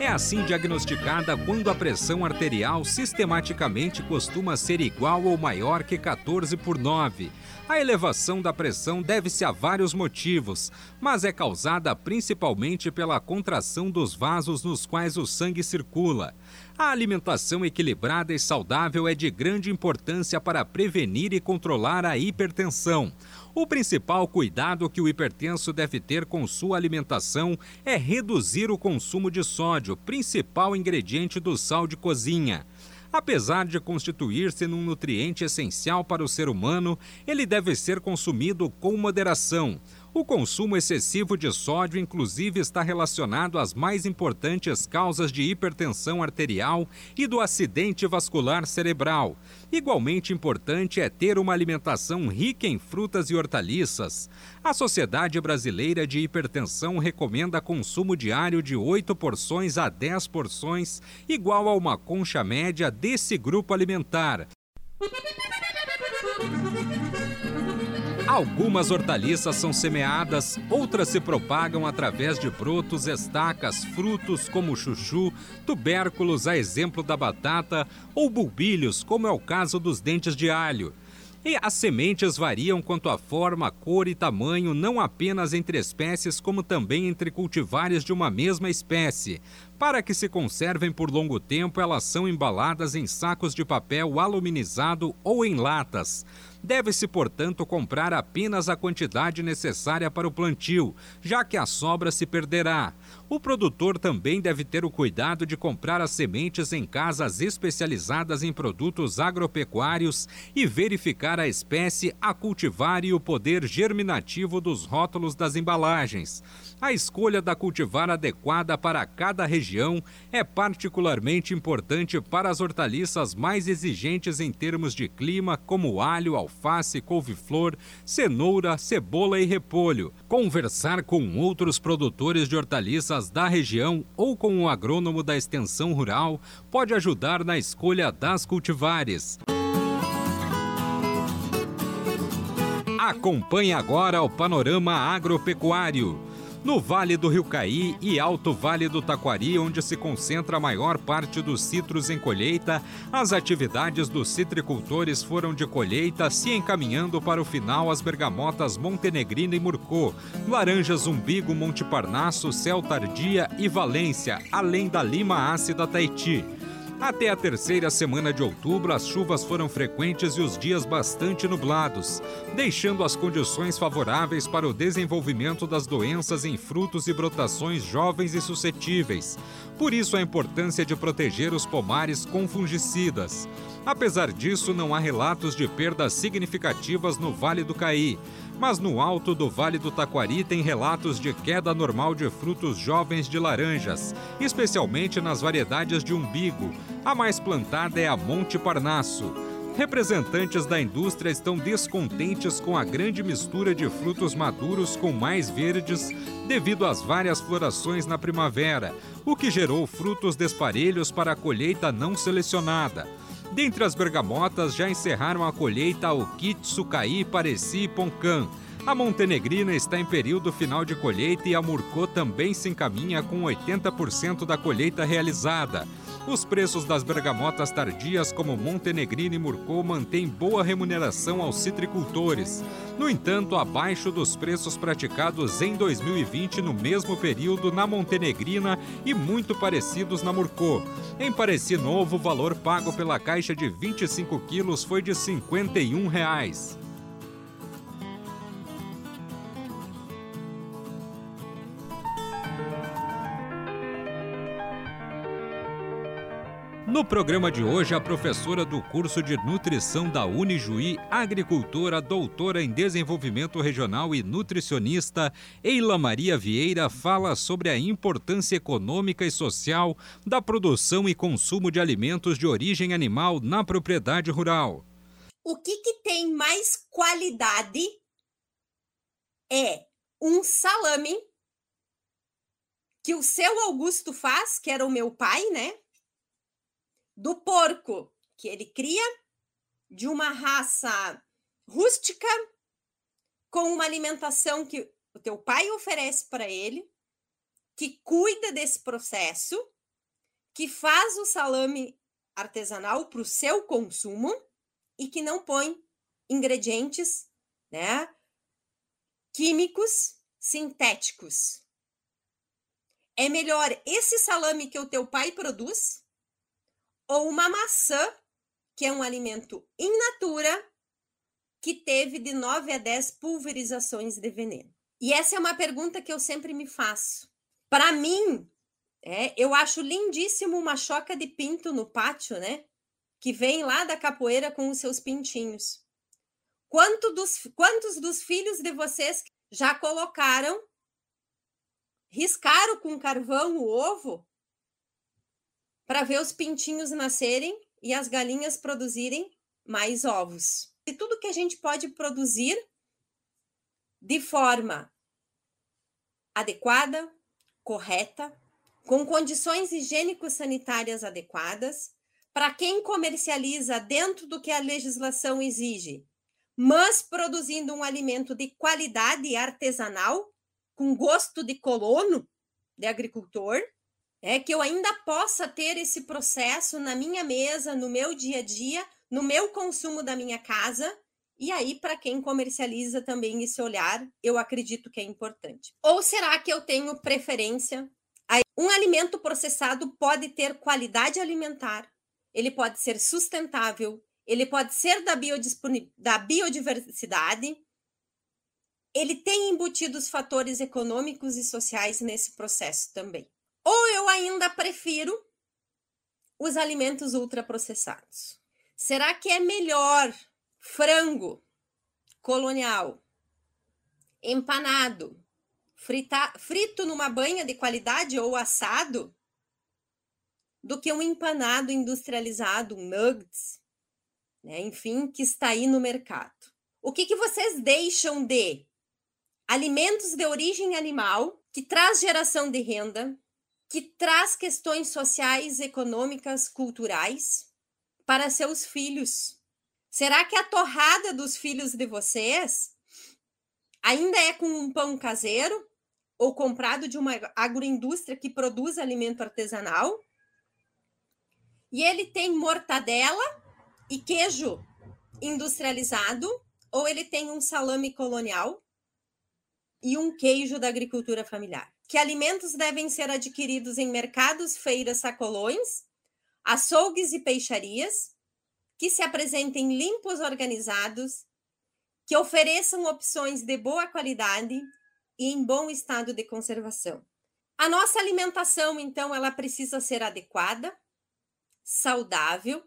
é assim diagnosticada quando a pressão arterial sistematicamente costuma ser igual ou maior que 14 por 9. A elevação da pressão deve-se a vários motivos, mas é causada principalmente pela contração dos vasos nos quais o sangue circula. A alimentação equilibrada e saudável é de grande importância para prevenir e controlar a hipertensão. O principal cuidado que o hipertenso deve ter com sua alimentação é reduzir o consumo de sódio, principal ingrediente do sal de cozinha. Apesar de constituir-se num nutriente essencial para o ser humano, ele deve ser consumido com moderação. O consumo excessivo de sódio, inclusive, está relacionado às mais importantes causas de hipertensão arterial e do acidente vascular cerebral. Igualmente importante é ter uma alimentação rica em frutas e hortaliças. A Sociedade Brasileira de Hipertensão recomenda consumo diário de 8 porções a 10 porções, igual a uma concha média desse grupo alimentar. Algumas hortaliças são semeadas, outras se propagam através de brotos, estacas, frutos como chuchu, tubérculos, a exemplo da batata, ou bulbilhos, como é o caso dos dentes de alho. E as sementes variam quanto à forma, cor e tamanho, não apenas entre espécies, como também entre cultivares de uma mesma espécie. Para que se conservem por longo tempo, elas são embaladas em sacos de papel aluminizado ou em latas. Deve-se, portanto, comprar apenas a quantidade necessária para o plantio, já que a sobra se perderá. O produtor também deve ter o cuidado de comprar as sementes em casas especializadas em produtos agropecuários e verificar a espécie a cultivar e o poder germinativo dos rótulos das embalagens. A escolha da cultivar adequada para cada região é particularmente importante para as hortaliças mais exigentes em termos de clima, como alho, alface, couve-flor, cenoura, cebola e repolho. Conversar com outros produtores de hortaliças da região ou com o agrônomo da extensão rural pode ajudar na escolha das cultivares. Acompanhe agora o panorama agropecuário. No Vale do Rio Caí e Alto Vale do Taquari, onde se concentra a maior parte dos citros em colheita, as atividades dos citricultores foram de colheita, se encaminhando para o final as bergamotas Montenegrina e Murcô, laranjas Umbigo, Monte Parnasso, Céu Tardia e Valência, além da lima ácida Taiti. Até a terceira semana de outubro, as chuvas foram frequentes e os dias bastante nublados, deixando as condições favoráveis para o desenvolvimento das doenças em frutos e brotações jovens e suscetíveis. Por isso, a importância de proteger os pomares com fungicidas. Apesar disso, não há relatos de perdas significativas no Vale do Caí, mas no alto do Vale do Taquari tem relatos de queda normal de frutos jovens de laranjas, especialmente nas variedades de umbigo. A mais plantada é a Monte Parnasso. Representantes da indústria estão descontentes com a grande mistura de frutos maduros com mais verdes devido às várias florações na primavera, o que gerou frutos desparelhos para a colheita não selecionada. Dentre as bergamotas já encerraram a colheita o Kitsukai, Pareci e Poncan. A Montenegrina está em período final de colheita e a Murcô também se encaminha com 80% da colheita realizada. Os preços das bergamotas tardias, como Montenegrino e Murcô, mantêm boa remuneração aos citricultores. No entanto, abaixo dos preços praticados em 2020 no mesmo período na Montenegrina e muito parecidos na Murcô. Em Pareci Novo, o valor pago pela caixa de 25 quilos foi de 51 reais. No programa de hoje, a professora do curso de nutrição da Unijuí, agricultora, doutora em desenvolvimento regional e nutricionista, Eila Maria Vieira, fala sobre a importância econômica e social da produção e consumo de alimentos de origem animal na propriedade rural. O que, que tem mais qualidade é um salame que o seu Augusto faz, que era o meu pai, né? Do porco que ele cria, de uma raça rústica, com uma alimentação que o teu pai oferece para ele, que cuida desse processo, que faz o salame artesanal para o seu consumo e que não põe ingredientes, né, químicos sintéticos. É melhor esse salame que o teu pai produz ou uma maçã, que é um alimento in natura, que teve de 9 a 10 pulverizações de veneno? E essa é uma pergunta que eu sempre me faço. Para mim, é, eu acho lindíssimo uma choca de pinto no pátio, né? Que vem lá da capoeira com os seus pintinhos. Quanto dos, quantos dos filhos de vocês já colocaram, riscaram com carvão o ovo para ver os pintinhos nascerem e as galinhas produzirem mais ovos. E tudo que a gente pode produzir de forma adequada, correta, com condições higiênico-sanitárias adequadas, para quem comercializa dentro do que a legislação exige, mas produzindo um alimento de qualidade artesanal, com gosto de colono, de agricultor, é que eu ainda possa ter esse processo na minha mesa, no meu dia a dia, no meu consumo da minha casa. E aí, para quem comercializa também esse olhar, eu acredito que é importante. Ou será que eu tenho preferência? Um alimento processado pode ter qualidade alimentar, ele pode ser sustentável, ele pode ser da, da biodiversidade, ele tem embutidos fatores econômicos e sociais nesse processo também. Ou eu ainda prefiro os alimentos ultraprocessados. Será que é melhor frango colonial, empanado, frita, frito numa banha de qualidade ou assado, do que um empanado industrializado, um nuggets, né? enfim, que está aí no mercado? O que, que vocês deixam de alimentos de origem animal, que traz geração de renda, que traz questões sociais, econômicas, culturais para seus filhos. Será que a torrada dos filhos de vocês ainda é com um pão caseiro ou comprado de uma agroindústria que produz alimento artesanal? E ele tem mortadela e queijo industrializado ou ele tem um salame colonial e um queijo da agricultura familiar? Que alimentos devem ser adquiridos em mercados, feiras, sacolões, açougues e peixarias, que se apresentem limpos, organizados, que ofereçam opções de boa qualidade e em bom estado de conservação. A nossa alimentação, então, ela precisa ser adequada, saudável,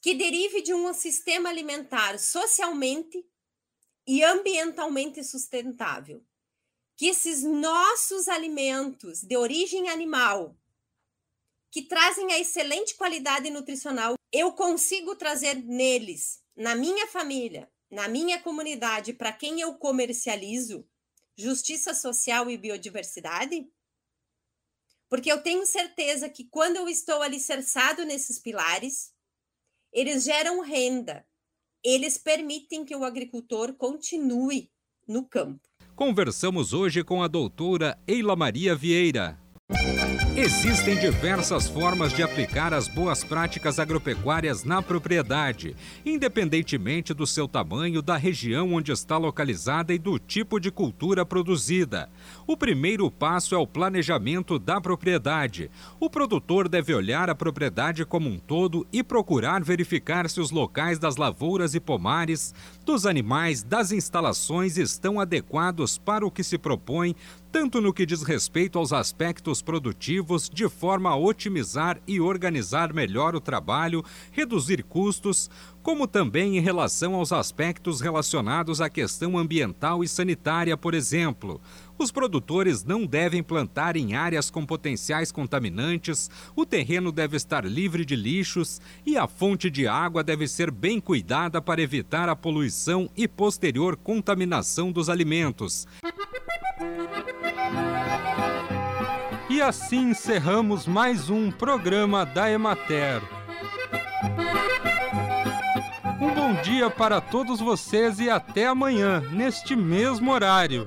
que derive de um sistema alimentar socialmente e ambientalmente sustentável que esses nossos alimentos de origem animal, que trazem a excelente qualidade nutricional, eu consigo trazer neles, na minha família, na minha comunidade, para quem eu comercializo, justiça social e biodiversidade? Porque eu tenho certeza que quando eu estou alicerçado nesses pilares, eles geram renda, eles permitem que o agricultor continue no campo. Conversamos hoje com a doutora Eila Maria Vieira. Existem diversas formas de aplicar as boas práticas agropecuárias na propriedade, independentemente do seu tamanho, da região onde está localizada e do tipo de cultura produzida. O primeiro passo é o planejamento da propriedade. O produtor deve olhar a propriedade como um todo e procurar verificar se os locais das lavouras e pomares, dos animais, das instalações estão adequados para o que se propõe tanto no que diz respeito aos aspectos produtivos, de forma a otimizar e organizar melhor o trabalho, reduzir custos, como também em relação aos aspectos relacionados à questão ambiental e sanitária, por exemplo. Os produtores não devem plantar em áreas com potenciais contaminantes, o terreno deve estar livre de lixos e a fonte de água deve ser bem cuidada para evitar a poluição e posterior contaminação dos alimentos. E assim encerramos mais um programa da Emater. Um bom dia para todos vocês e até amanhã, neste mesmo horário.